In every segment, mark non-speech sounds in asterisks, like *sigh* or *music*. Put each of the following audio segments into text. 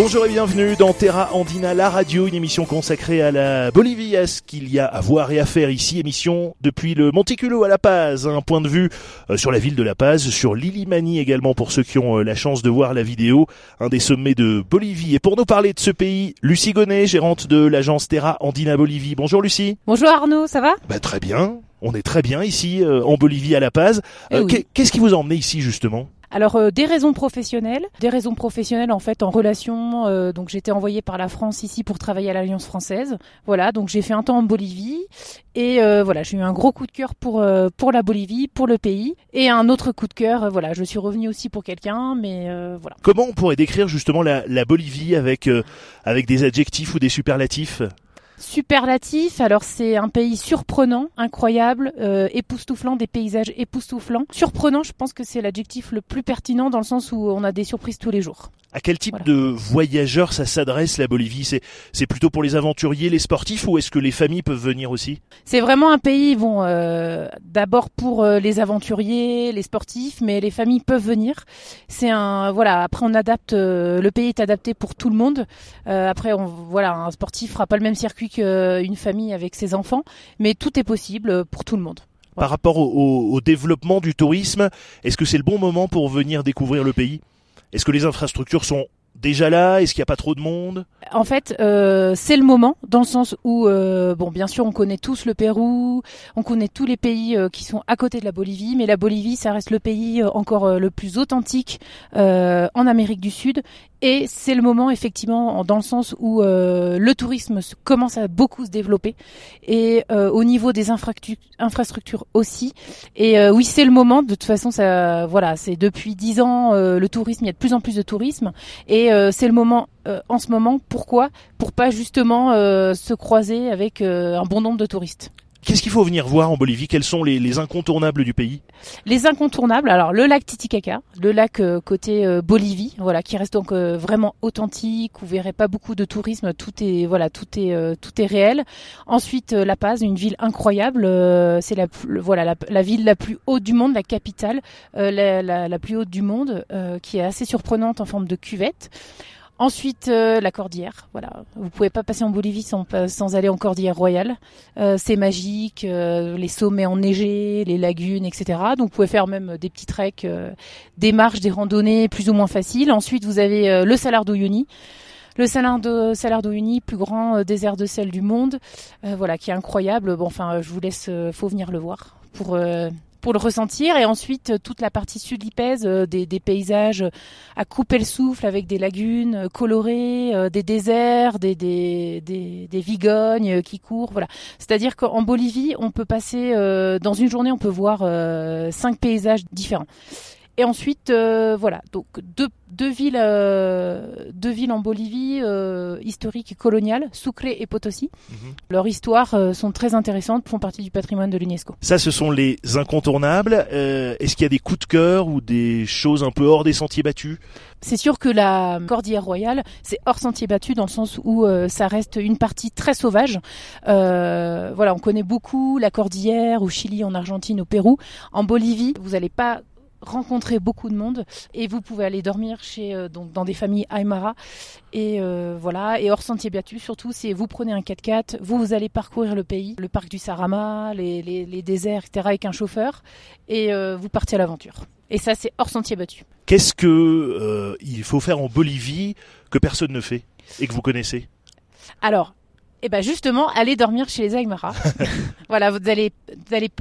Bonjour et bienvenue dans Terra Andina, la radio, une émission consacrée à la Bolivie, à ce qu'il y a à voir et à faire ici. Émission depuis le Monticulo à La Paz, un point de vue euh, sur la ville de La Paz, sur l'Ilimani également pour ceux qui ont euh, la chance de voir la vidéo, un des sommets de Bolivie. Et pour nous parler de ce pays, Lucie Gonnet, gérante de l'agence Terra Andina Bolivie. Bonjour Lucie. Bonjour Arnaud, ça va? Bah très bien. On est très bien ici euh, en Bolivie à La Paz. Eh oui. Qu'est-ce qui vous a emmené ici justement? Alors euh, des raisons professionnelles, des raisons professionnelles en fait en relation. euh, donc j'étais envoyée par la France ici pour travailler à l'Alliance française. Voilà, donc j'ai fait un temps en Bolivie et euh, voilà, j'ai eu un gros coup de cœur pour euh, pour la Bolivie, pour le pays et un autre coup de cœur. euh, voilà, je suis revenue aussi pour quelqu'un, mais euh, voilà. Comment on pourrait décrire justement la, la Bolivie avec avec des adjectifs ou des superlatifs? Superlatif, alors c'est un pays surprenant, incroyable, euh, époustouflant, des paysages époustouflants. Surprenant, je pense que c'est l'adjectif le plus pertinent dans le sens où on a des surprises tous les jours. À quel type Voilà. de voyageurs ça s'adresse la Bolivie? C'est c'est plutôt pour les aventuriers, les sportifs ou est-ce que les familles peuvent venir aussi? C'est vraiment un pays, bon, euh, d'abord pour euh, les aventuriers, les sportifs, mais les familles peuvent venir. C'est un, voilà. Après, on adapte. euh, le pays est adapté pour tout le monde. Euh, après, on, voilà, un sportif fera pas le même circuit qu'une famille avec ses enfants, mais tout est possible euh, pour tout le monde. Par rapport au, au- au développement du tourisme, est-ce que c'est le bon moment pour venir découvrir le pays? Est-ce que les infrastructures sont déjà là? Est-ce qu'il n'y a pas trop de monde? En fait, euh, c'est le moment, dans le sens où, euh, bon, bien sûr, on connaît tous le Pérou, on connaît tous les pays euh, qui sont à côté de la Bolivie, mais la Bolivie, ça reste le pays encore le plus authentique en Amérique du Sud. Et c'est le moment, effectivement, en- dans le sens où euh, le tourisme commence à beaucoup se développer, et euh, au niveau des infrastructures aussi. Et euh, oui, c'est le moment. De toute façon, ça, voilà, c'est depuis dix ans le tourisme. Il y a de plus en plus de tourisme. Et c'est le moment en ce moment. Pourquoi? Pour pas justement se croiser avec un bon nombre de touristes. Qu'est-ce qu'il faut venir voir en Bolivie? Quels sont les, les incontournables du pays? Les incontournables, alors le lac Titicaca, le lac euh, côté euh, Bolivie, voilà, qui reste donc euh, vraiment authentique. Vous verrez pas beaucoup de tourisme, tout est voilà, tout est tout est réel. Ensuite, La Paz, une ville incroyable. c'est la voilà la, ville la plus haute du monde, la capitale, la, plus haute du monde, qui est assez surprenante en forme de cuvette. Ensuite, euh, la Cordillère. Voilà, vous pouvez pas passer en Bolivie sans, sans aller en Cordillère Royale. Euh, c'est magique, euh, les sommets enneigés, les lagunes, etc. Donc, vous pouvez faire même des petits treks, euh, des marches, des randonnées plus ou moins faciles. Ensuite, vous avez euh, le Salar d'Uyuni. Le Salar de Salar d'Uyuni, plus grand euh, désert de sel du monde, voilà, qui est incroyable. Bon, enfin, je vous laisse, faut venir le voir pour pour le ressentir. Et ensuite, euh, toute la partie sud-lipèze, euh, des, des paysages à couper le souffle avec des lagunes euh, colorées, euh, des déserts, des, des, des, des vigognes euh, qui courent. Voilà. C'est-à-dire qu'en Bolivie, on peut passer, euh, dans une journée, on peut voir euh, cinq paysages différents. Et ensuite, euh, voilà, donc deux, deux villes, euh, deux villes en Bolivie, euh, historiques et coloniales, Sucre et Potosi. Mhm. Leur histoire euh, sont très intéressantes, font partie du patrimoine de l'UNESCO. Ça, ce sont les incontournables. Est-ce qu'il y a des coups de cœur ou des choses un peu hors des sentiers battus? C'est sûr que la Cordillère Royale, c'est hors sentier battu dans le sens où euh, ça reste une partie très sauvage. Euh, voilà, on connaît beaucoup la Cordillère au Chili, en Argentine, au Pérou. En Bolivie, vous n'allez pas rencontrer beaucoup de monde et vous pouvez aller dormir chez euh, donc dans des familles Aymara. Et euh, voilà. Et hors sentier battu surtout c'est vous prenez un 4x4 vous, vous allez parcourir le pays le parc du Sarama les, les, les déserts etc avec un chauffeur. Et euh, vous partez à l'aventure. Et ça c'est hors sentier battu. Qu'est-ce que il faut faire en Bolivie que personne ne fait et que vous connaissez? Alors, eh ben justement, allez dormir chez les Aymara. *laughs* voilà, vous allez,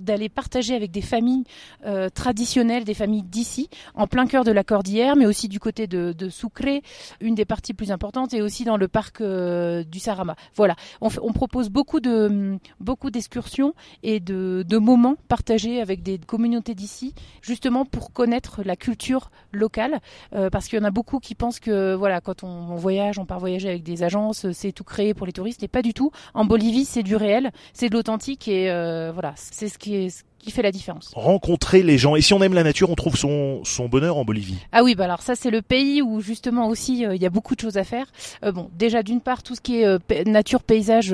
d'aller partager avec des familles euh, traditionnelles, des familles d'ici, en plein cœur de la Cordillère, mais aussi du côté de, de Sucre, une des parties plus importantes, et aussi dans le parc euh, du Sarama. Voilà, on, propose beaucoup de beaucoup d'excursions et de, de moments partagés avec des communautés d'ici, justement pour connaître la culture locale, euh, parce qu'il y en a beaucoup qui pensent que voilà, quand on, on voyage, on part voyager avec des agences, c'est tout créé pour les touristes, et pas du tout. En Bolivie, c'est du réel, c'est de l'authentique, et euh, voilà, c'est ce qui est qui fait la différence. Rencontrer les gens. Et si on aime la nature, on trouve son, son bonheur en Bolivie. Ah oui, bah alors ça c'est le pays où justement aussi euh, il y a beaucoup de choses à faire. Euh, bon, déjà d'une part tout ce qui est euh, nature, paysage,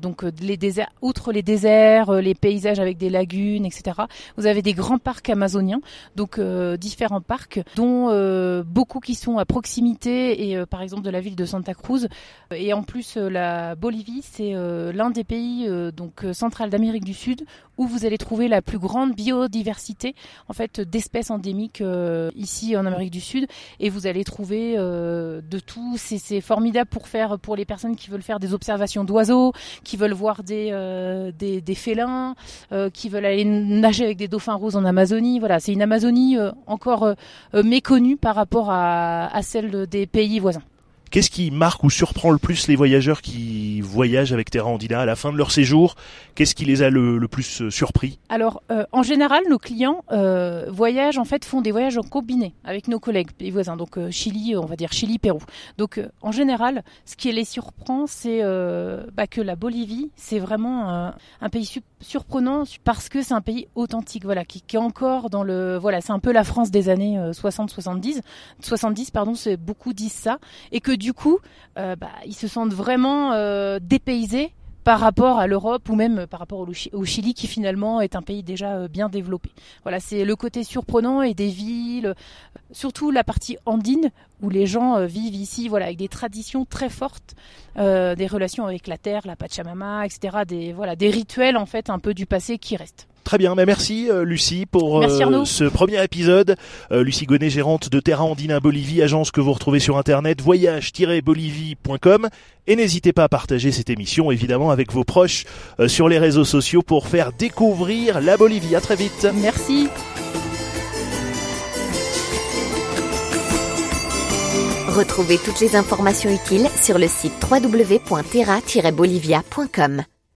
donc les déserts, outre les déserts, les paysages avec des lagunes, etc. Vous avez des grands parcs amazoniens, donc différents parcs, dont beaucoup qui sont à proximité et par exemple de la ville de Santa Cruz. Et en plus la Bolivie c'est l'un des pays donc central d'Amérique du Sud où vous allez trouver la plus grande biodiversité en fait d'espèces endémiques euh, ici en Amérique du Sud. Et vous allez trouver euh, de tout. C'est formidable pour faire pour les personnes qui veulent faire des observations d'oiseaux qui veulent voir des euh, félins qui veulent aller nager avec des dauphins roses en Amazonie. Voilà c'est une Amazonie encore méconnue par rapport à celle des pays voisins Qu'est-ce qui marque ou surprend le plus les voyageurs qui voyagent avec Terra Andina à la fin de leur séjour? Qu'est-ce qui les a le, plus euh, surpris? Alors, euh, en général, nos clients euh, voyagent, en fait, font des voyages en combiné avec nos collègues, les voisins, donc Chili, on va dire Chili, Pérou. Donc, en général, ce qui les surprend, c'est bah, que la Bolivie, c'est vraiment un pays surprenant parce que c'est un pays authentique, voilà, qui, est encore dans le, voilà, c'est un peu la France des années 60-70, 70, pardon, c'est beaucoup disent ça, et que du coup, euh, bah, ils se sentent vraiment euh, dépaysés par rapport à l'Europe ou même par rapport au, Chili qui finalement est un pays déjà euh, bien développé. Voilà, c'est le côté surprenant et des surtout la partie andine où les gens vivent ici, voilà, avec des traditions très fortes, des relations avec la terre, la Pachamama, etc. Des voilà, des rituels en fait un peu du passé qui restent. Très bien, mais merci euh, Lucie pour euh, ce premier épisode. Euh, Lucie Gonnet, gérante de Terra Andina Bolivie, agence que vous retrouvez sur internet voyage-bolivie.com. Et n'hésitez pas à partager cette émission évidemment avec vos proches sur les réseaux sociaux pour faire découvrir la Bolivie. À très vite. Merci. Retrouvez toutes les informations utiles sur le site www.terra-bolivia.com.